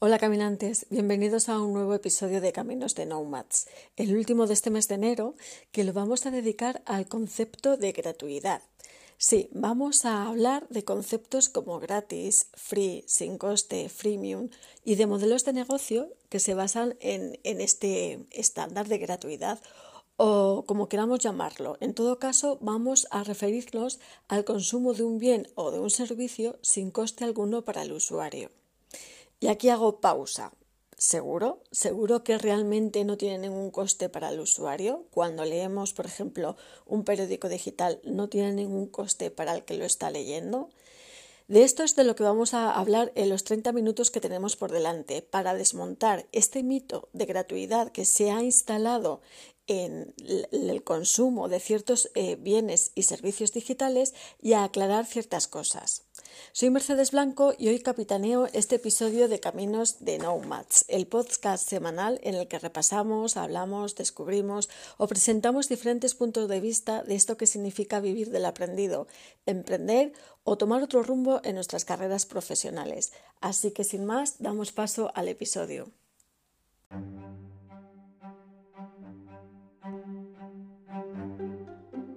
Hola caminantes, bienvenidos a un nuevo episodio de Caminos de Nomads, el último de este mes de enero que lo vamos a dedicar al concepto de gratuidad. Sí, vamos a hablar de conceptos como gratis, free, sin coste, freemium y de modelos de negocio que se basan en, en este estándar de gratuidad o como queramos llamarlo. En todo caso, vamos a referirnos al consumo de un bien o de un servicio sin coste alguno para el usuario. Y aquí hago pausa. ¿Seguro? ¿Seguro que realmente no tiene ningún coste para el usuario? Cuando leemos, por ejemplo, un periódico digital, ¿no tiene ningún coste para el que lo está leyendo? De esto es de lo que vamos a hablar en los 30 minutos que tenemos por delante para desmontar este mito de gratuidad que se ha instalado en el consumo de ciertos eh, bienes y servicios digitales y a aclarar ciertas cosas. Soy Mercedes Blanco y hoy capitaneo este episodio de Caminos de Nomads, el podcast semanal en el que repasamos, hablamos, descubrimos o presentamos diferentes puntos de vista de esto que significa vivir del aprendido, emprender o tomar otro rumbo en nuestras carreras profesionales. Así que sin más, damos paso al episodio.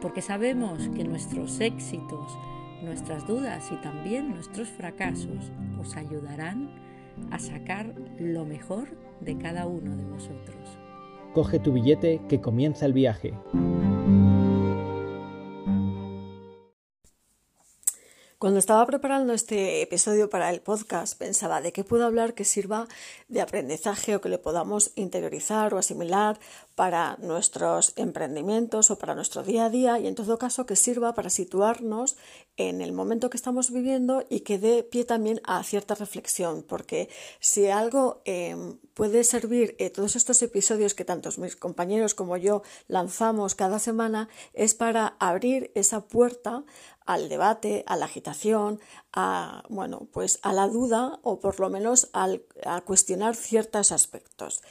porque sabemos que nuestros éxitos, nuestras dudas y también nuestros fracasos os ayudarán a sacar lo mejor de cada uno de vosotros. Coge tu billete que comienza el viaje. Cuando estaba preparando este episodio para el podcast, pensaba de qué puedo hablar que sirva de aprendizaje o que le podamos interiorizar o asimilar para nuestros emprendimientos o para nuestro día a día y en todo caso que sirva para situarnos en el momento que estamos viviendo y que dé pie también a cierta reflexión, porque si algo eh, puede servir eh, todos estos episodios que tantos mis compañeros como yo lanzamos cada semana es para abrir esa puerta al debate, a la agitación, a bueno, pues a la duda o por lo menos al, a cuestionar ciertos aspectos.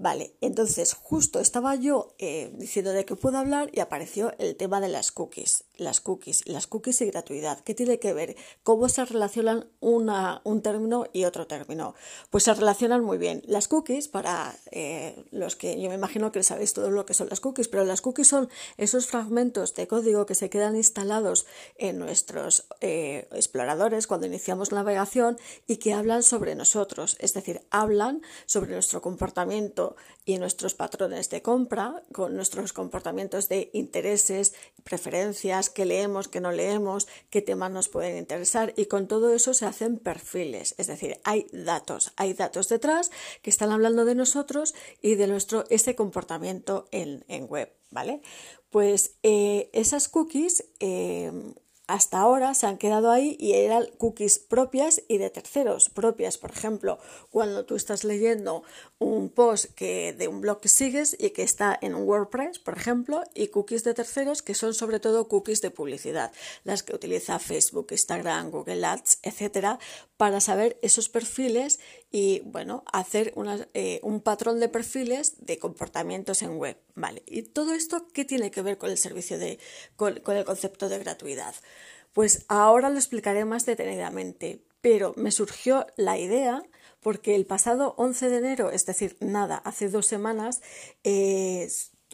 Vale, entonces justo estaba yo eh, diciendo de qué puedo hablar y apareció el tema de las cookies, las cookies, las cookies y gratuidad. ¿Qué tiene que ver? ¿Cómo se relacionan una, un término y otro término? Pues se relacionan muy bien. Las cookies, para eh, los que yo me imagino que sabéis todo lo que son las cookies, pero las cookies son esos fragmentos de código que se quedan instalados en nuestros eh, exploradores cuando iniciamos navegación y que hablan sobre nosotros, es decir, hablan sobre nuestro comportamiento y nuestros patrones de compra, con nuestros comportamientos de intereses, preferencias, qué leemos, qué no leemos, qué temas nos pueden interesar y con todo eso se hacen perfiles, es decir, hay datos, hay datos detrás que están hablando de nosotros y de nuestro ese comportamiento en, web, ¿vale? Pues eh, esas cookies eh, hasta ahora se han quedado ahí y eran cookies propias y de terceros propias. Por ejemplo, cuando tú estás leyendo un post que de un blog que sigues y que está en un WordPress, por ejemplo, y cookies de terceros que son sobre todo cookies de publicidad, las que utiliza Facebook, Instagram, Google Ads, etcétera, para saber esos perfiles y bueno, hacer eh, un patrón de perfiles de comportamientos en web. Vale, y todo esto, ¿qué tiene que ver con el servicio de, con, el concepto de gratuidad? Pues ahora lo explicaré más detenidamente, pero me surgió la idea porque el pasado 11 de enero, es decir, nada, hace dos semanas, eh,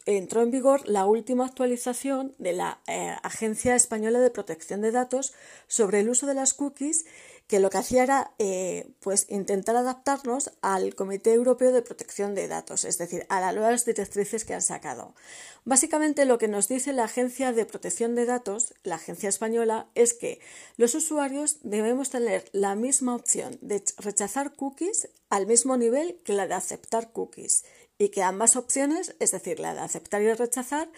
entró en vigor la última actualización de la eh, Agencia Española de Protección de Datos sobre el uso de las cookies que lo que hacía era eh, pues intentar adaptarnos al Comité Europeo de Protección de Datos, es decir, a las nuevas directrices que han sacado. Básicamente lo que nos dice la Agencia de Protección de Datos, la agencia española, es que los usuarios debemos tener la misma opción de rechazar cookies al mismo nivel que la de aceptar cookies y que ambas opciones, es decir, la de aceptar y rechazar,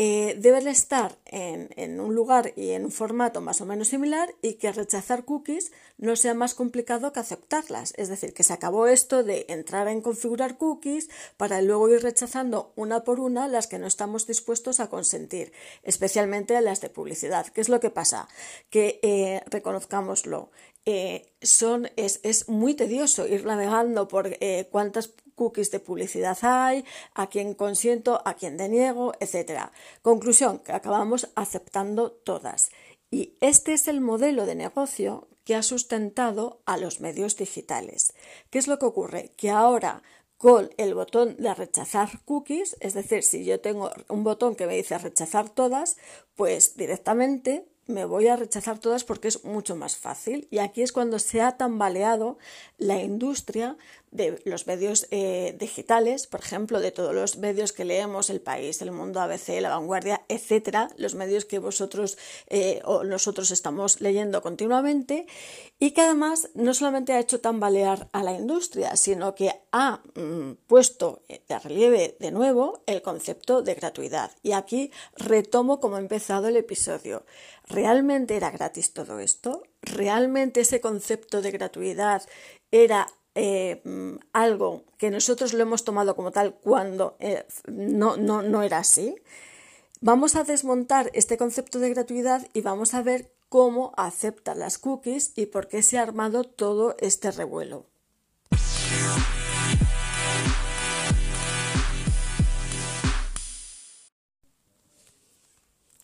eh, deben estar en, un lugar y en un formato más o menos similar y que rechazar cookies no sea más complicado que aceptarlas. Es decir, que se acabó esto de entrar en configurar cookies para luego ir rechazando una por una las que no estamos dispuestos a consentir, especialmente las de publicidad. ¿Qué es lo que pasa? Que eh, reconozcámoslo. Eh, son, es, es, muy tedioso ir navegando por cuántas cookies de publicidad hay, a quién consiento, a quién deniego, etc. Conclusión, que acabamos aceptando todas. Y este es el modelo de negocio que ha sustentado a los medios digitales. ¿Qué es lo que ocurre? Que ahora con el botón de rechazar cookies, es decir, si yo tengo un botón que me dice rechazar todas, pues directamente me voy a rechazar todas porque es mucho más fácil. Y aquí es cuando se ha tambaleado la industria de los medios eh, digitales, por ejemplo, de todos los medios que leemos, El País, El Mundo, ABC, La Vanguardia, etcétera, los medios que vosotros eh, o nosotros estamos leyendo continuamente, y que además no solamente ha hecho tambalear a la industria, sino que ha mm, puesto de relieve de nuevo el concepto de gratuidad. Y aquí retomo como ha empezado el episodio. ¿Realmente era gratis todo esto? ¿Realmente ese concepto de gratuidad era eh, algo que nosotros lo hemos tomado como tal cuando eh, no, no, no era así? Vamos a desmontar este concepto de gratuidad y vamos a ver cómo acepta las cookies y por qué se ha armado todo este revuelo.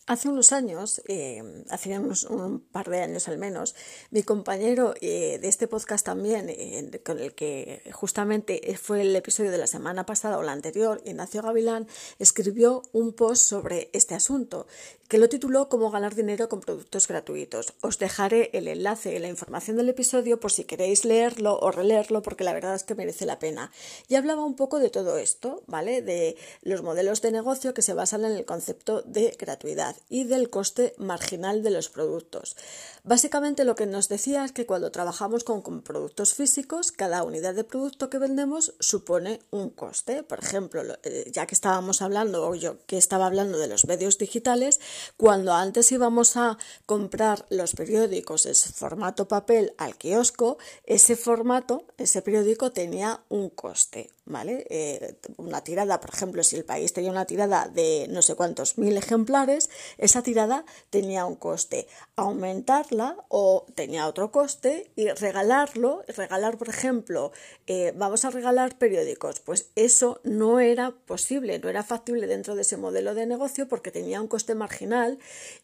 Hace unos años, eh, hace unos, un par de años al menos, mi compañero eh, de este podcast también, eh, con el que justamente fue el episodio de la semana pasada o la anterior, Ignacio Gavilán, escribió un post sobre este asunto que lo tituló Cómo ganar dinero con productos gratuitos. Os dejaré el enlace y la información del episodio por si queréis leerlo o releerlo porque la verdad es que merece la pena. Y hablaba un poco de todo esto, ¿vale? De los modelos de negocio que se basan en el concepto de gratuidad y del coste marginal de los productos. Básicamente lo que nos decía es que cuando trabajamos con, productos físicos, cada unidad de producto que vendemos supone un coste. Por ejemplo, eh, ya que estábamos hablando, o yo que estaba hablando de los medios digitales, cuando antes íbamos a comprar los periódicos en formato papel al kiosco, ese formato, ese periódico tenía un coste, ¿vale? Eh, una tirada, por ejemplo, si el país tenía una tirada de no sé cuántos mil ejemplares, esa tirada tenía un coste. Aumentarla o tenía otro coste y regalarlo, regalar, por ejemplo, eh, vamos a regalar periódicos, pues eso no era posible, no era factible dentro de ese modelo de negocio porque tenía un coste marginal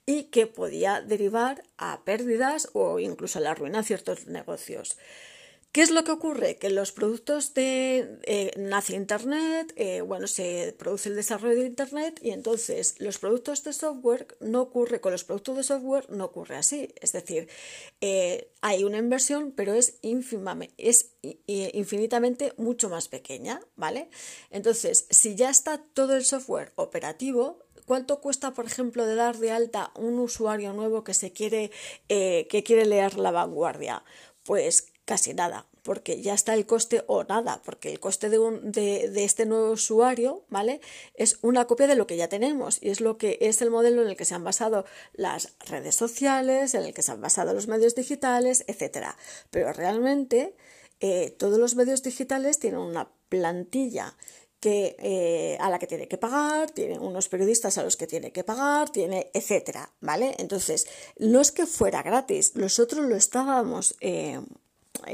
y que podía derivar a pérdidas o incluso a la ruina de ciertos negocios. ¿Qué es lo que ocurre? Que los productos de eh, nace Internet, eh, bueno, se produce el desarrollo de Internet y entonces los productos de software no ocurre, con los productos de software no ocurre así. Es decir, eh, hay una inversión, pero es, es infinitamente mucho más pequeña, ¿vale? Entonces, si ya está todo el software operativo, ¿Cuánto cuesta, por ejemplo, de dar de alta un usuario nuevo que se quiere, que quiere leer la vanguardia? Pues casi nada, porque ya está el coste o nada, porque el coste de, un, de, de, este nuevo usuario, ¿vale? Es una copia de lo que ya tenemos y es lo que es el modelo en el que se han basado las redes sociales, en el que se han basado los medios digitales, etcétera. Pero realmente eh, todos los medios digitales tienen una plantilla que, eh, a la que tiene que pagar, tiene unos periodistas a los que tiene que pagar, tiene etcétera, ¿vale? Entonces, no es que fuera gratis, nosotros lo estábamos eh,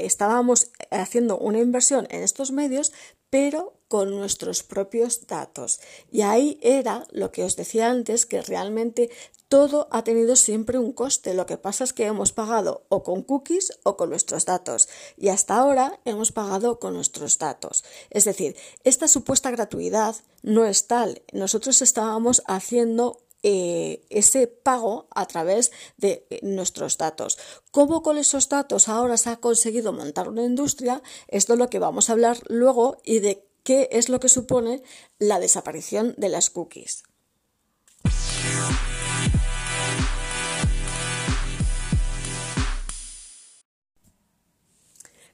estábamos haciendo una inversión en estos medios, pero con nuestros propios datos. Y ahí era lo que os decía antes, que realmente todo ha tenido siempre un coste. Lo que pasa es que hemos pagado o con cookies o con nuestros datos. Y hasta ahora hemos pagado con nuestros datos. Es decir, esta supuesta gratuidad no es tal. Nosotros estábamos haciendo eh, ese pago a través de eh, nuestros datos. ¿Cómo con esos datos ahora se ha conseguido montar una industria? Esto es lo que vamos a hablar luego y de qué es lo que supone la desaparición de las cookies.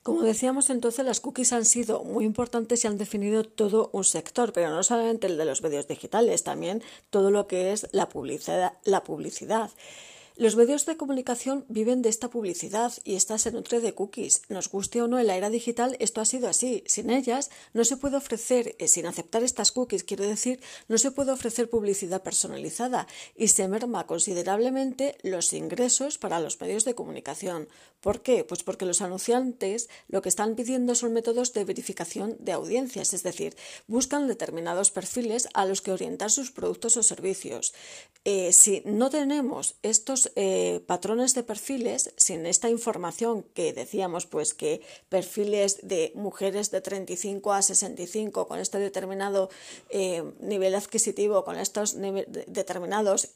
Como decíamos entonces, las cookies han sido muy importantes y han definido todo un sector, pero no solamente el de los medios digitales, también todo lo que es la publicidad. Los medios de comunicación viven de esta publicidad y esta se nutre de cookies. Nos guste o no en la era digital, esto ha sido así. Sin ellas no se puede ofrecer, eh, sin aceptar estas cookies, quiero decir, no se puede ofrecer publicidad personalizada y se merma considerablemente los ingresos para los medios de comunicación. ¿Por qué? Pues porque los anunciantes lo que están pidiendo son métodos de verificación de audiencias, es decir, buscan determinados perfiles a los que orientar sus productos o servicios. Eh, si no tenemos estos eh, patrones de perfiles, sin esta información que decíamos, pues que perfiles de mujeres de 35 a 65 con este determinado eh, nivel adquisitivo, con estos determinados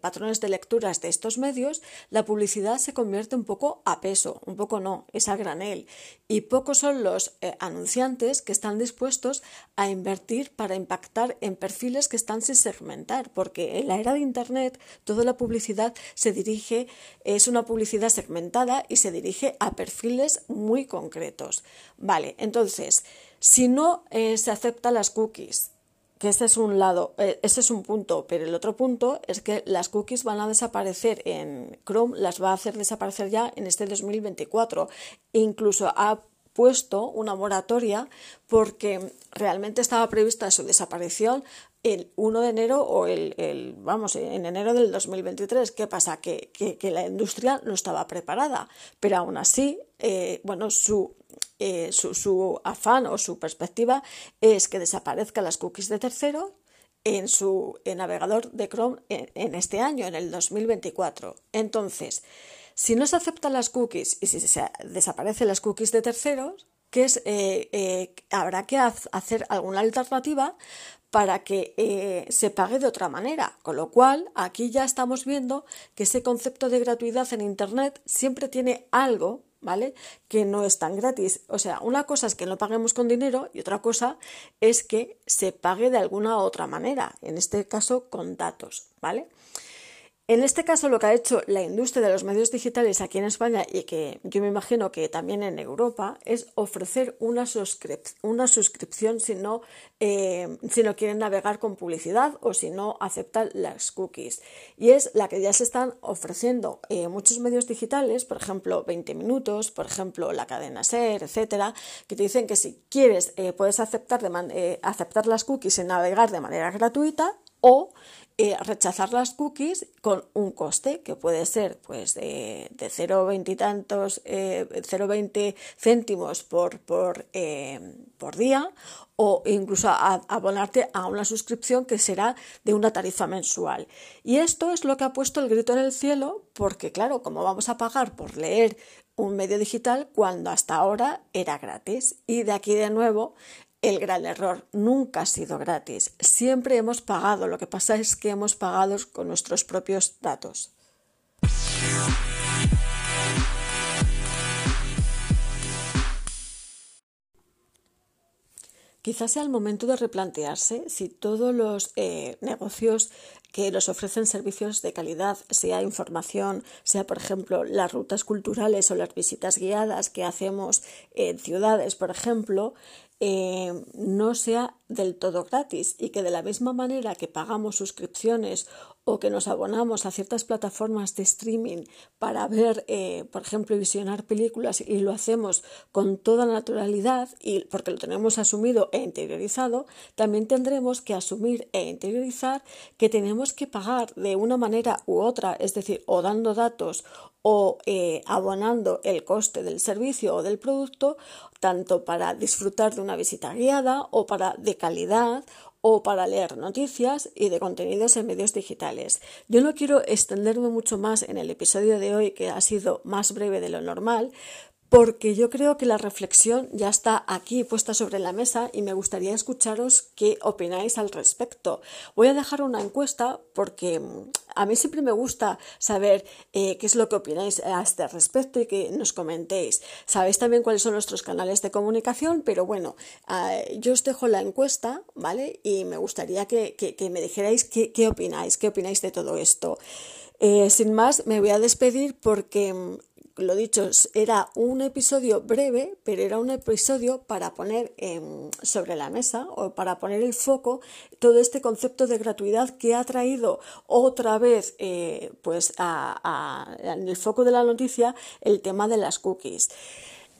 patrones de lecturas de estos medios, la publicidad se convierte un poco a peso, un poco no, es a granel. Y pocos son los anunciantes que están dispuestos a invertir para impactar en perfiles que están sin segmentar, porque en la era de Internet toda la publicidad se dirige, es una publicidad segmentada y se dirige a perfiles muy concretos. Vale, entonces, si no eh, se aceptan las cookies, que ese es un lado, eh, ese es un punto, pero el otro punto es que las cookies van a desaparecer en Chrome, las va a hacer desaparecer ya en este 2024. Incluso ha puesto una moratoria porque realmente estaba prevista su desaparición el 1 de enero o el, vamos, en enero del 2023. ¿Qué pasa? Que, la industria no estaba preparada, pero aún así, eh, bueno, su, eh, su, afán o su perspectiva es que desaparezcan las cookies de tercero en su navegador de Chrome en, este año, en el 2024. Entonces, si no se aceptan las cookies y si se desaparecen las cookies de terceros, que es, eh, habrá que hacer alguna alternativa para que eh, se pague de otra manera. Con lo cual, aquí ya estamos viendo que ese concepto de gratuidad en Internet siempre tiene algo, ¿vale? Que no es tan gratis. O sea, una cosa es que no paguemos con dinero y otra cosa es que se pague de alguna otra manera, en este caso con datos, ¿vale? En este caso, lo que ha hecho la industria de los medios digitales aquí en España y que yo me imagino que también en Europa es ofrecer una, suscripción si no, eh, si no quieren navegar con publicidad o si no aceptan las cookies. Y es la que ya se están ofreciendo eh, muchos medios digitales, por ejemplo, 20 minutos, por ejemplo, la cadena SER, etcétera, que te dicen que si quieres eh, puedes aceptar, aceptar las cookies y navegar de manera gratuita o eh, rechazar las cookies con un coste que puede ser pues de, de 0,20 tantos, eh, 0,20 céntimos por, por, eh, por, día o incluso abonarte a una suscripción que será de una tarifa mensual. Y esto es lo que ha puesto el grito en el cielo porque claro, como vamos a pagar por leer un medio digital cuando hasta ahora era gratis. Y de aquí de nuevo el gran error. Nunca ha sido gratis. Siempre hemos pagado. Lo que pasa es que hemos pagado con nuestros propios datos. Quizás sea el momento de replantearse si todos los eh, negocios que nos ofrecen servicios de calidad, sea información, sea por ejemplo las rutas culturales o las visitas guiadas que hacemos en ciudades, por ejemplo, eh, no sea del todo gratis y que de la misma manera que pagamos suscripciones o que nos abonamos a ciertas plataformas de streaming para ver, eh, por ejemplo, visionar películas y lo hacemos con toda naturalidad y porque lo tenemos asumido e interiorizado, también tendremos que asumir e interiorizar que tenemos que pagar de una manera u otra, es decir, o dando datos o eh, abonando el coste del servicio o del producto, tanto para disfrutar de una visita guiada o para de calidad o para leer noticias y de contenidos en medios digitales. Yo no quiero extenderme mucho más en el episodio de hoy, que ha sido más breve de lo normal, porque yo creo que la reflexión ya está aquí puesta sobre la mesa y me gustaría escucharos qué opináis al respecto. Voy a dejar una encuesta porque mm, a mí siempre me gusta saber eh, qué es lo que opináis a este respecto y que nos comentéis. Sabéis también cuáles son nuestros canales de comunicación, pero bueno, ah, yo os dejo la encuesta, ¿vale? Y me gustaría que, me dijerais qué, qué opináis, qué opináis de todo esto. Eh, sin más, me voy a despedir porque mm, lo dicho, era un episodio breve, pero era un episodio para poner sobre la mesa o para poner el foco todo este concepto de gratuidad que ha traído otra vez eh, pues en el foco de la noticia el tema de las cookies.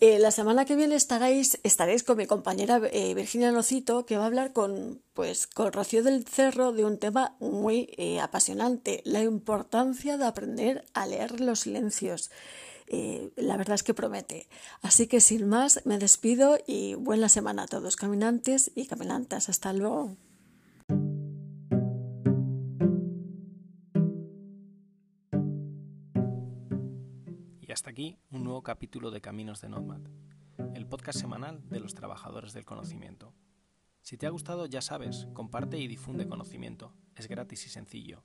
Eh, la semana que viene estaréis, estaréis con mi compañera eh, Virginia Nocito, que va a hablar con, pues, con Rocío del Cerro de un tema muy apasionante, la importancia de aprender a leer los silencios. La verdad es que promete. Así que sin más, me despido y buena semana a todos, caminantes y caminantas. Hasta luego. Y hasta aquí un nuevo capítulo de Caminos de Nomad, el podcast semanal de los trabajadores del conocimiento. Si te ha gustado, ya sabes, comparte y difunde conocimiento. Es gratis y sencillo.